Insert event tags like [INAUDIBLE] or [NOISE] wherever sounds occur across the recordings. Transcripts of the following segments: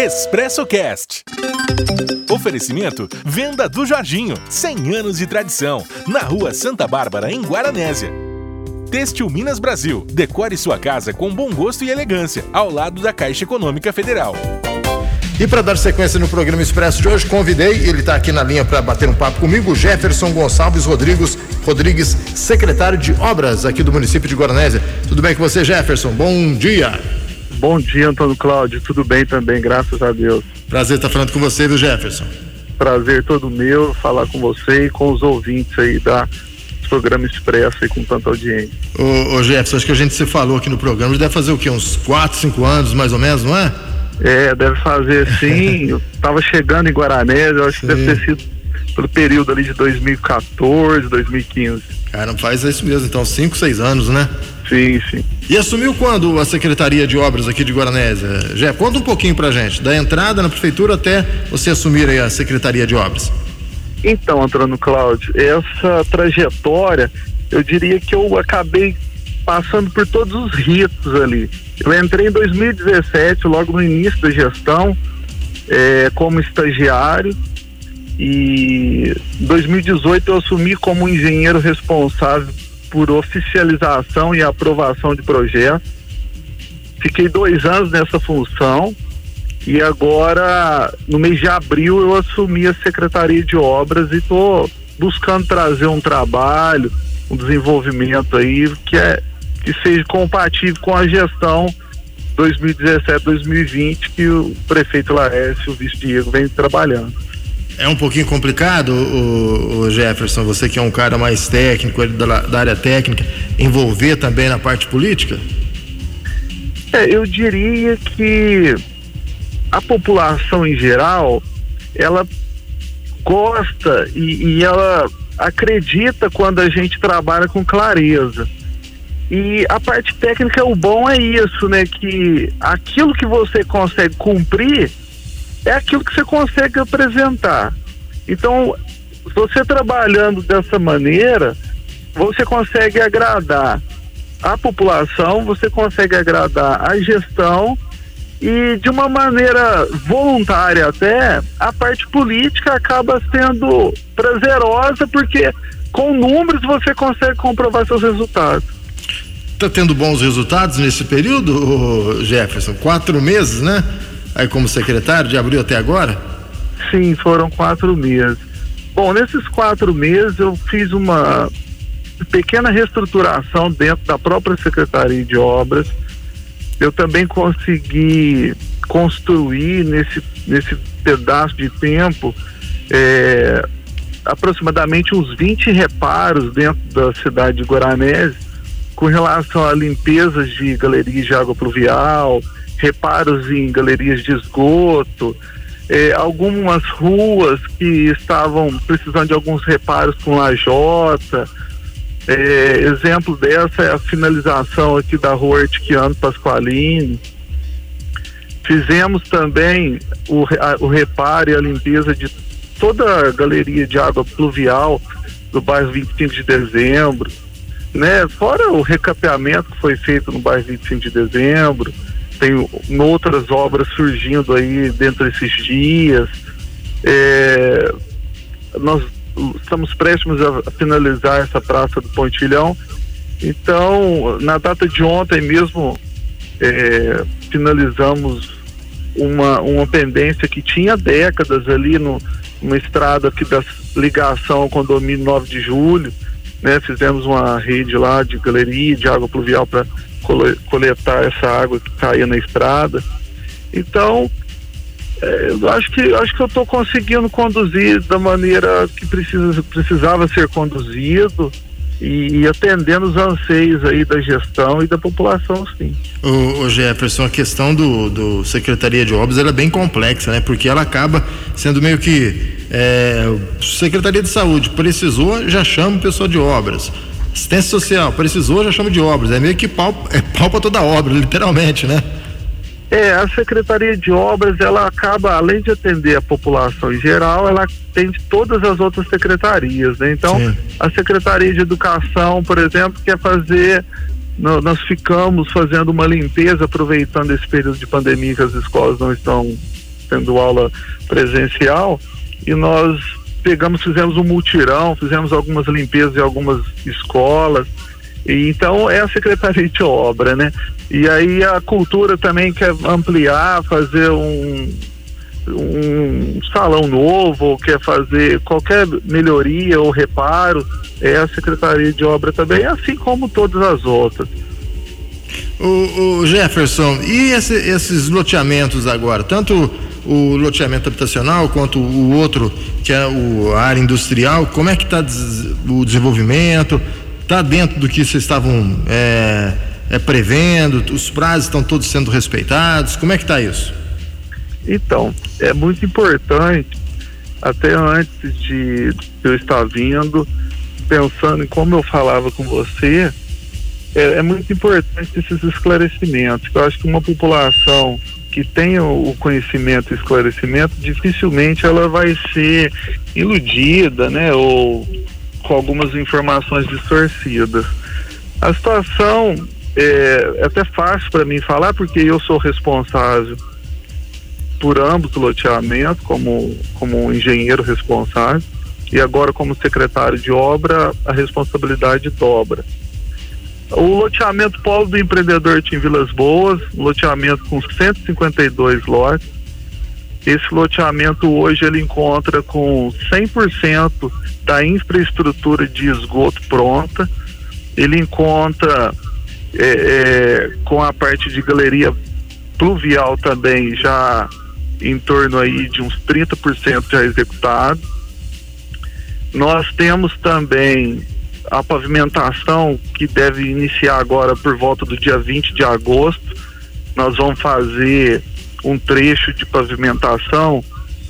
Expresso Cast. Oferecimento Venda do Jorginho, 100 anos de tradição, na Rua Santa Bárbara, em Guaranésia. Têxtil Minas Brasil, decore sua casa com bom gosto e elegância, ao lado da Caixa Econômica Federal. E para dar sequência no programa Expresso de hoje, convidei, ele está aqui na linha para bater um papo comigo, Jefferson Gonçalves Rodrigues, Rodrigues, secretário de Obras aqui do município de Guaranésia. Tudo bem com você, Jefferson? Bom dia. Bom dia, Antônio Cláudio. Tudo bem também, graças a Deus. Prazer estar falando com você, viu, Jefferson? Prazer todo meu falar com você e com os ouvintes aí da programa Expresso aí com tanta audiência. Ô, ô Jefferson, acho que a gente se falou aqui no programa, deve fazer o quê? Uns 4, 5 anos mais ou menos, não é? É, deve fazer sim. [LAUGHS] eu tava chegando em Guaranésia, eu acho sim. que deve ter sido pelo período ali de 2014, 2015. Cara, faz isso mesmo, então, 5, 6 anos, né? Sim, sim. E assumiu quando a Secretaria de Obras aqui de Guaranésia? Já conta um pouquinho pra gente, da entrada na prefeitura até você assumir aí a Secretaria de Obras. Então, Antônio Cláudio, essa trajetória, eu diria que eu acabei passando por todos os ritos ali. Eu entrei em 2017, logo no início da gestão, é, como estagiário, e em 2018 eu assumi como engenheiro responsável por oficialização e aprovação de projetos. Fiquei dois anos nessa função e agora, no mês de abril, eu assumi a Secretaria de Obras e estou buscando trazer um trabalho, um desenvolvimento aí que é que seja compatível com a gestão 2017-2020 que o prefeito Laércio, o vice Diego, vem trabalhando. É um pouquinho complicado, o, o Jefferson, você que é um cara mais técnico, da, da área técnica, envolver também na parte política? É, eu diria que a população em geral, ela gosta e, e ela acredita quando a gente trabalha com clareza. E a parte técnica, o bom é isso, né? Que aquilo que você consegue cumprir é aquilo que você consegue apresentar. Então, você trabalhando dessa maneira, você consegue agradar a população, você consegue agradar a gestão e de uma maneira voluntária até, a parte política acaba sendo prazerosa porque com números você consegue comprovar seus resultados. Está tendo bons resultados nesse período, Jefferson? Quatro meses, né? Aí como secretário, de abril até agora? Sim, foram quatro meses. Bom, nesses quatro meses eu fiz uma pequena reestruturação dentro da própria Secretaria de Obras. Eu também consegui construir nesse, nesse pedaço de tempo é, aproximadamente uns 20 reparos dentro da cidade de Guaranese com relação a limpezas de galerias de água pluvial, reparos em galerias de esgoto, eh, algumas ruas que estavam precisando de alguns reparos com lajota. Eh, exemplo dessa é a finalização aqui da rua Artiquiano Pasqualini. Fizemos também o, a, o reparo e a limpeza de toda a galeria de água pluvial do bairro 25 de dezembro, né? Fora o recapeamento que foi feito no bairro 25 de dezembro, tem outras obras surgindo aí dentro desses dias. É, nós estamos prestes a finalizar essa praça do Pontilhão. Então, na data de ontem mesmo, é, finalizamos uma, uma pendência que tinha décadas ali no, numa estrada aqui da ligação ao condomínio 9 de julho. Né, fizemos uma rede lá de galeria de água pluvial para coletar essa água que caía na estrada. Então, é, eu acho que acho que eu estou conseguindo conduzir da maneira que precisa, precisava ser conduzido e, e, atendendo os anseios aí da gestão e da população, sim. O, o Jefferson, a questão do, do Secretaria de Obras é bem complexa, né? Porque ela acaba sendo meio que é, Secretaria de Saúde precisou, já chama o pessoal de obras. Assistência social, precisou, já chama de obras. É meio que pau, é pau para toda obra, literalmente, né? É, a Secretaria de Obras, ela acaba, além de atender a população em geral, ela atende todas as outras secretarias, né? Então, Sim. a Secretaria de Educação, por exemplo, quer fazer, nós ficamos fazendo uma limpeza, aproveitando esse período de pandemia que as escolas não estão tendo aula presencial, e nós pegamos, fizemos um multirão, fizemos algumas limpezas em algumas escolas. E, então é a Secretaria de Obra, né? E aí a cultura também quer ampliar, fazer um, um salão novo, quer fazer qualquer melhoria ou reparo, é a Secretaria de Obra também, assim como todas as outras. O, o Jefferson, e esse, esses loteamentos agora, tanto o loteamento habitacional quanto o outro, que é o, a área industrial, como é que está o desenvolvimento? Está dentro do que vocês estavam é, é, prevendo? Os prazos estão todos sendo respeitados? Como é que está isso? Então, é muito importante, até antes de eu estar vindo, pensando em como eu falava com você, é, é muito importante esses esclarecimentos. Eu acho que uma população que tenha o conhecimento e esclarecimento, dificilmente ela vai ser iludida, né, ou com algumas informações distorcidas. A situação é, é até fácil para mim falar, porque eu sou responsável por ambos o loteamento, como, como engenheiro responsável, e agora como secretário de obra, a responsabilidade dobra. O loteamento Polo do Empreendedor em Vilas Boas, loteamento com 152 lotes. Esse loteamento hoje ele encontra com 100% da infraestrutura de esgoto pronta. Ele encontra é, é, com a parte de galeria pluvial também já em torno aí de uns 30% já executado. Nós temos também a pavimentação que deve iniciar agora por volta do dia 20 de agosto. Nós vamos fazer um trecho de pavimentação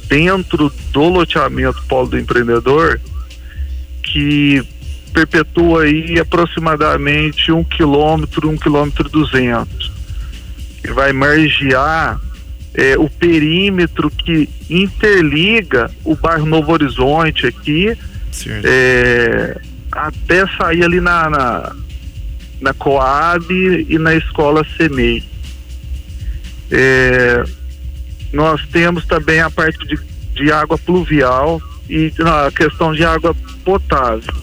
dentro do loteamento Polo do Empreendedor que perpetua aí aproximadamente um quilômetro, um quilômetro duzentos. E vai margear é, o perímetro que interliga o bairro Novo Horizonte aqui é, até sair ali na, na, na Coab e na escola CEMEI. É, nós temos também a parte de, de água pluvial e a questão de água potável.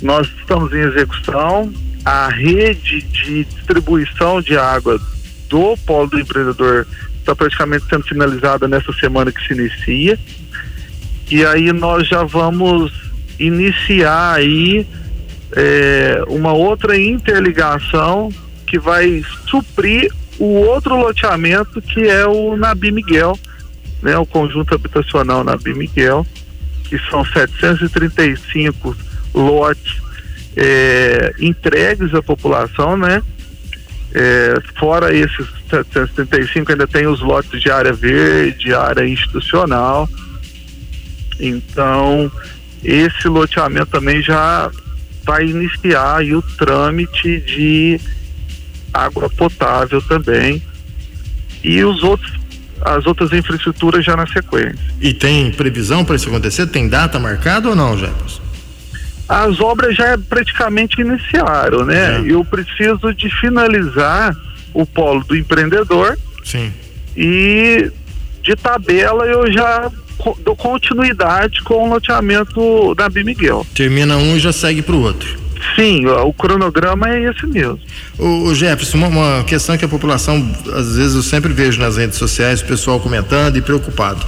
Nós estamos em execução, a rede de distribuição de água do Polo do Empreendedor está praticamente sendo finalizada nessa semana que se inicia. E aí nós já vamos iniciar aí é, uma outra interligação que vai suprir o outro loteamento que é o Nabi Miguel, né, o conjunto habitacional Nabi Miguel, que são 735 lotes é, entregues à população, né? É, fora esses 735 ainda tem os lotes de área verde, área institucional. Então, esse loteamento também já vai iniciar aí o trâmite de água potável também e os outros as outras infraestruturas já na sequência. E tem previsão para isso acontecer? Tem data marcada ou não, Jefferson? As obras já praticamente iniciaram, né? É. Eu preciso de finalizar o polo do empreendedor. Sim. E de tabela eu já dou continuidade com o loteamento da Bimiguel. Termina um e já segue para o outro. Sim, o cronograma é esse mesmo. O, o Jefferson, uma, uma, questão que a população, às vezes eu sempre vejo nas redes sociais, o pessoal comentando e preocupado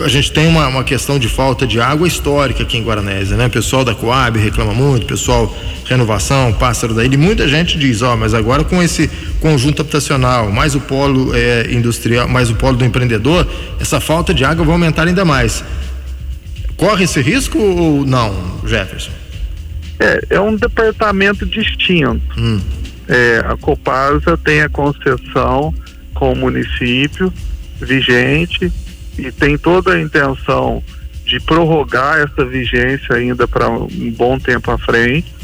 a gente tem uma, uma questão de falta de água histórica aqui em Guaranésia, né? O pessoal da Coab reclama muito, pessoal Renovação, Pássaro da Ilha, muita gente diz, ó, mas agora com esse conjunto habitacional, mais o polo é, industrial, mais o polo do empreendedor, essa falta de água vai aumentar ainda mais. Corre esse risco ou não, Jefferson? É, é um departamento distinto. Hum. É, a Copasa tem a concessão com o município vigente e tem toda a intenção de prorrogar essa vigência ainda para um bom tempo à frente.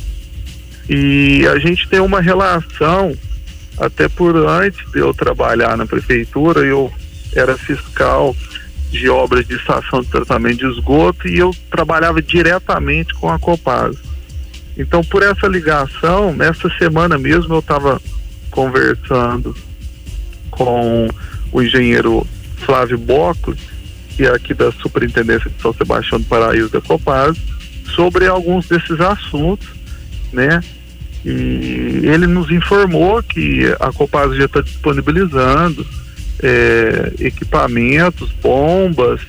E a gente tem uma relação, até por antes de eu trabalhar na prefeitura, eu era fiscal de obras de estação de tratamento de esgoto e eu trabalhava diretamente com a Copasa. Então, por essa ligação, nessa semana mesmo eu estava conversando com o engenheiro Flávio Bocos, que é aqui da Superintendência de São Sebastião do Paraíso da Copasa, sobre alguns desses assuntos, né? E ele nos informou que a Copasa já está disponibilizando é, equipamentos, bombas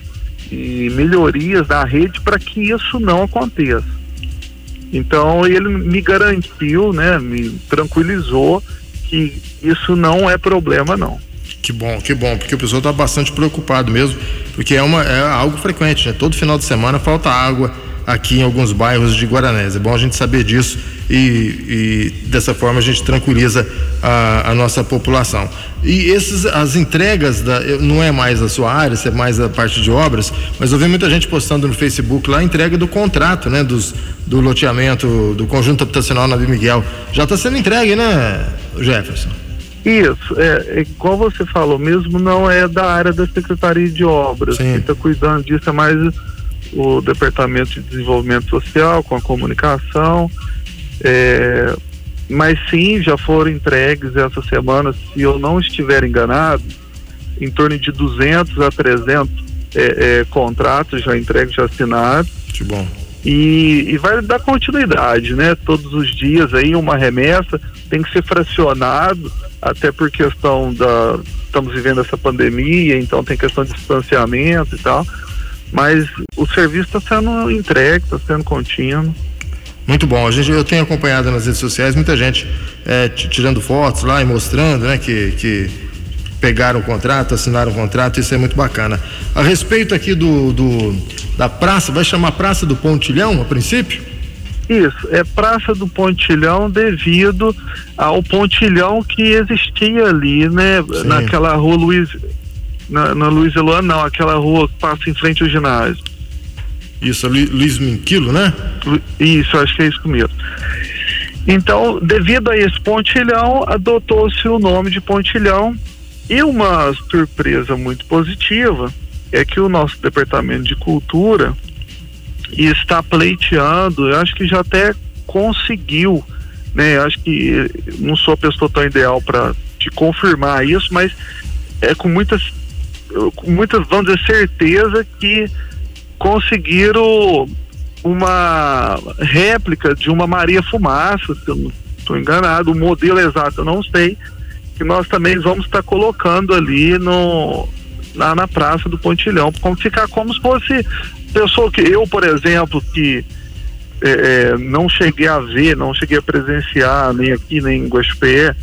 e melhorias da rede para que isso não aconteça. Então ele me garantiu, né, me tranquilizou que isso não é problema não. Que bom, que bom, porque o pessoal está bastante preocupado mesmo, porque é, uma, é algo frequente, né? Todo final de semana falta água aqui em alguns bairros de Guaranés. É bom a gente saber disso e, e dessa forma a gente tranquiliza a, a, nossa população. E esses, as entregas, da, não é mais a sua área, isso é mais a parte de obras, mas eu vi muita gente postando no Facebook lá a entrega do contrato, né? Dos, do loteamento do conjunto habitacional Nabi Miguel. Já está sendo entregue, né, Jefferson? Isso, é, é, igual você falou, mesmo não é da área da Secretaria de Obras. Sim. Quem está cuidando disso é mais o Departamento de Desenvolvimento Social, com a comunicação. É, mas sim, já foram entregues essa semana, se eu não estiver enganado, em torno de 200 a 300 é, é, contratos já entregues, já assinados. Que bom. E, e, vai dar continuidade, né? Todos os dias aí uma remessa tem que ser fracionado até por questão da. Estamos vivendo essa pandemia, então tem questão de distanciamento e tal. Mas o serviço está sendo entregue, está sendo contínuo. Muito bom. A gente, eu tenho acompanhado nas redes sociais muita gente é, tirando fotos lá e mostrando né, que, que pegaram o contrato, assinaram o contrato, isso é muito bacana. A respeito aqui do, do da praça, vai chamar Praça do Pontilhão a princípio? Isso, é Praça do Pontilhão devido ao pontilhão que existia ali, né? Sim. Naquela rua Luiz. Na, na Luiz Eloan, não, aquela rua que passa em frente ao ginásio. Isso, Luiz Minquilo, né? Isso, acho que é isso mesmo. Então, devido a esse pontilhão, adotou-se o nome de pontilhão. E uma surpresa muito positiva é que o nosso departamento de cultura e está pleiteando, eu acho que já até conseguiu, né? Eu acho que não sou a pessoa tão ideal para te confirmar isso, mas é com muitas, com muitas, vamos dizer, certeza que conseguiram uma réplica de uma Maria Fumaça, se eu não estou enganado, o modelo exato eu não sei, que nós também vamos estar colocando ali no, na, na Praça do Pontilhão, como ficar como se fosse pessoa que eu, por exemplo, que é, é, não cheguei a ver, não cheguei a presenciar nem aqui nem em Guaxupé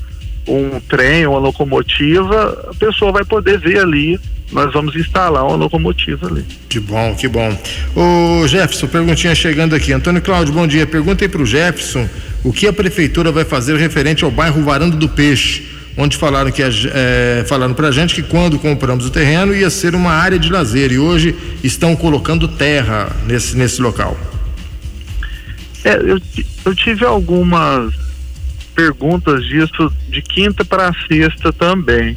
um trem, uma locomotiva, a pessoa vai poder ver ali. Nós vamos instalar uma locomotiva ali. Que bom, que bom. O Jefferson, perguntinha chegando aqui. Antônio Cláudio, bom dia. Perguntem para o Jefferson o que a prefeitura vai fazer referente ao bairro Varanda do Peixe onde falaram que é, falaram para a gente que quando compramos o terreno ia ser uma área de lazer e hoje estão colocando terra nesse nesse local. É, eu, eu tive algumas perguntas disso de quinta para sexta também.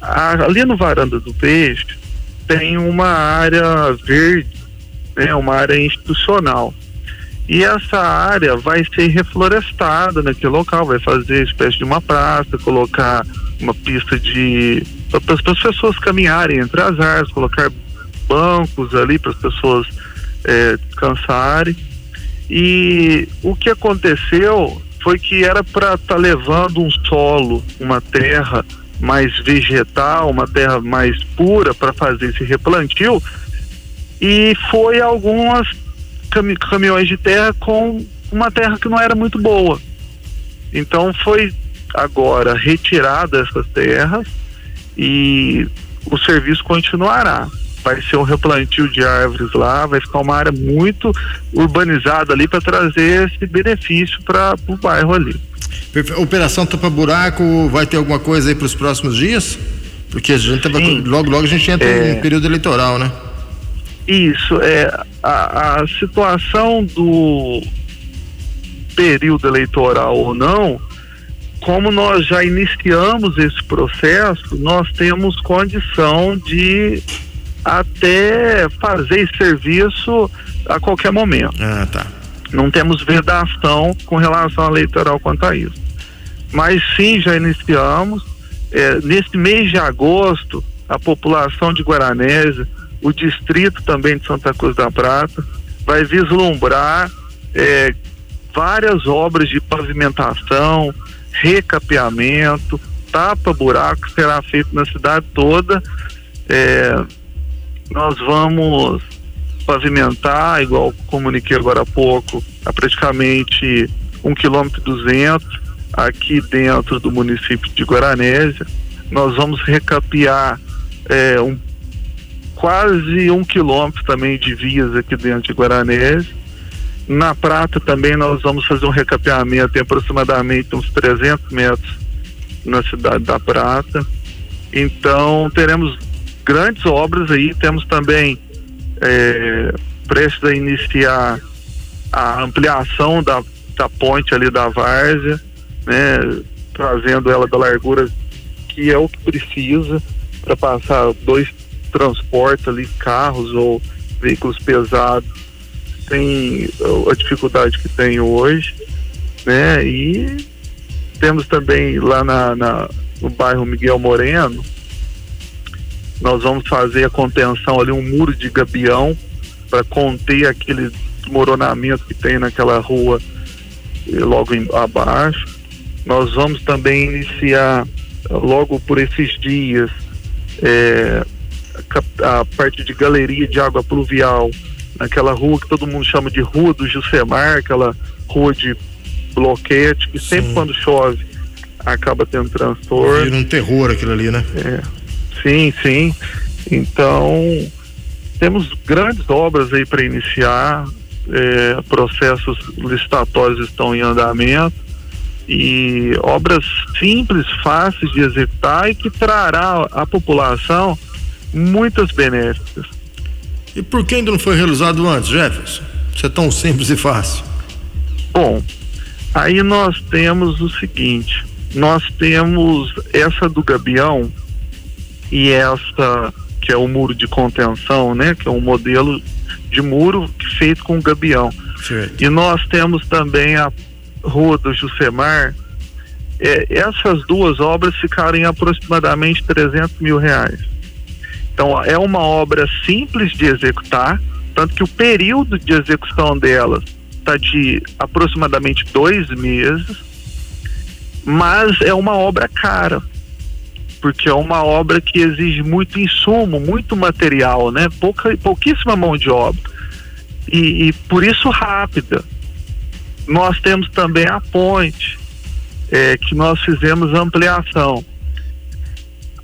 A, ali no Varanda do Peixe tem uma área verde, né, uma área institucional. E essa área vai ser reflorestada naquele local, vai fazer espécie de uma praça, colocar uma pista de. para as pessoas caminharem entre as árvores, colocar bancos ali para as pessoas é, descansarem. E o que aconteceu foi que era para estar tá levando um solo, uma terra mais vegetal, uma terra mais pura para fazer esse replantio, e foi algumas cami caminhões de terra com uma terra que não era muito boa. Então foi agora retirada essas terras e o serviço continuará. Vai ser um replantio de árvores lá, vai ficar uma área muito urbanizada ali para trazer esse benefício para o bairro ali. Operação Tapa Buraco vai ter alguma coisa aí para os próximos dias? Porque a gente tava, logo logo a gente entra é... em período eleitoral, né? Isso, é a, a situação do período eleitoral ou não, como nós já iniciamos esse processo, nós temos condição de até fazer esse serviço a qualquer momento. Ah, tá. Não temos vedação com relação ao eleitoral quanto a isso. Mas sim, já iniciamos. É, nesse mês de agosto, a população de Guaranésia, o distrito também de Santa Cruz da Prata, vai vislumbrar é, várias obras de pavimentação, recapeamento, tapa-buraco que será feito na cidade toda. É, nós vamos pavimentar, igual comuniquei agora há pouco, a praticamente um quilômetro duzentos aqui dentro do município de Guaranésia. Nós vamos recapear é, um, quase um quilômetro também de vias aqui dentro de Guaranésia. Na Prata também nós vamos fazer um recapeamento em aproximadamente uns 300 metros na cidade da Prata. Então teremos grandes obras aí, temos também é, prestes a iniciar a ampliação da, da ponte ali da Várzea, né, trazendo ela da largura que é o que precisa para passar dois transportes ali, carros ou veículos pesados, tem a dificuldade que tem hoje, né? E temos também lá na, na no bairro Miguel Moreno, nós vamos fazer a contenção ali, um muro de gabião para conter aquele desmoronamento que tem naquela rua eh, logo em, abaixo. Nós vamos também iniciar logo por esses dias é, a, a parte de galeria de água pluvial naquela rua que todo mundo chama de Rua do Jusemar, aquela rua de bloquete que Sim. sempre quando chove acaba tendo transtorno. Vira um terror aquilo ali, né? É. Sim, sim. Então, temos grandes obras aí para iniciar, é, processos licitatórios estão em andamento e obras simples, fáceis de executar e que trará à população muitas benéficas. E por que ainda não foi realizado antes, Jefferson? Isso é tão simples e fácil. Bom, aí nós temos o seguinte: nós temos essa do Gabião, e essa que é o muro de contenção, né, que é um modelo de muro feito com gabião. Certo. E nós temos também a Rua do Jusemar. É, essas duas obras ficaram em aproximadamente 300 mil reais. Então é uma obra simples de executar, tanto que o período de execução delas está de aproximadamente dois meses, mas é uma obra cara porque é uma obra que exige muito insumo, muito material, né? Pouca, pouquíssima mão de obra. E, e por isso rápida. Nós temos também a ponte, é, que nós fizemos ampliação.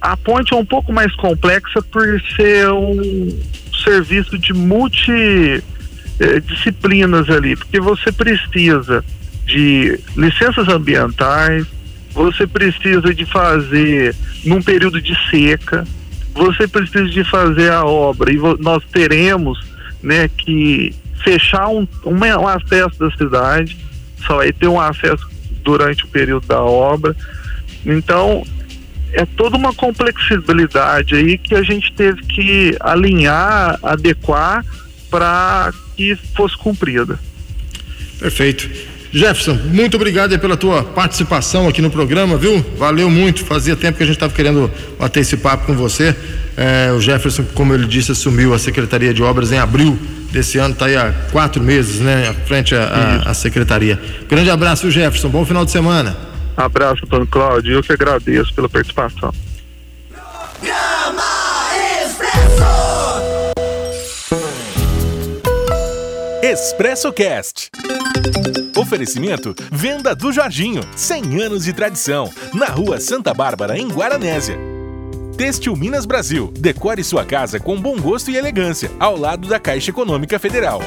A ponte é um pouco mais complexa por ser um serviço de multidisciplinas ali, porque você precisa de licenças ambientais, você precisa de fazer num período de seca, você precisa de fazer a obra e nós teremos né, que fechar um, um, acesso da cidade, só vai ter um acesso durante o período da obra. Então, é toda uma complexibilidade aí que a gente teve que alinhar, adequar para que fosse cumprida. Perfeito. Jefferson, muito obrigado pela tua participação aqui no programa, viu? Valeu muito. Fazia tempo que a gente estava querendo bater esse papo com você. É, o Jefferson, como ele disse, assumiu a Secretaria de Obras em abril desse ano, está aí há quatro meses, né? À frente à Secretaria. Grande abraço, Jefferson. Bom final de semana. Abraço, Antônio Cláudio. Eu que agradeço pela participação. Expresso Cast. Oferecimento Venda do Jorginho, 100 anos de tradição, na Rua Santa Bárbara, em Guaranésia. Têxtil Minas Brasil, decore sua casa com bom gosto e elegância, ao lado da Caixa Econômica Federal.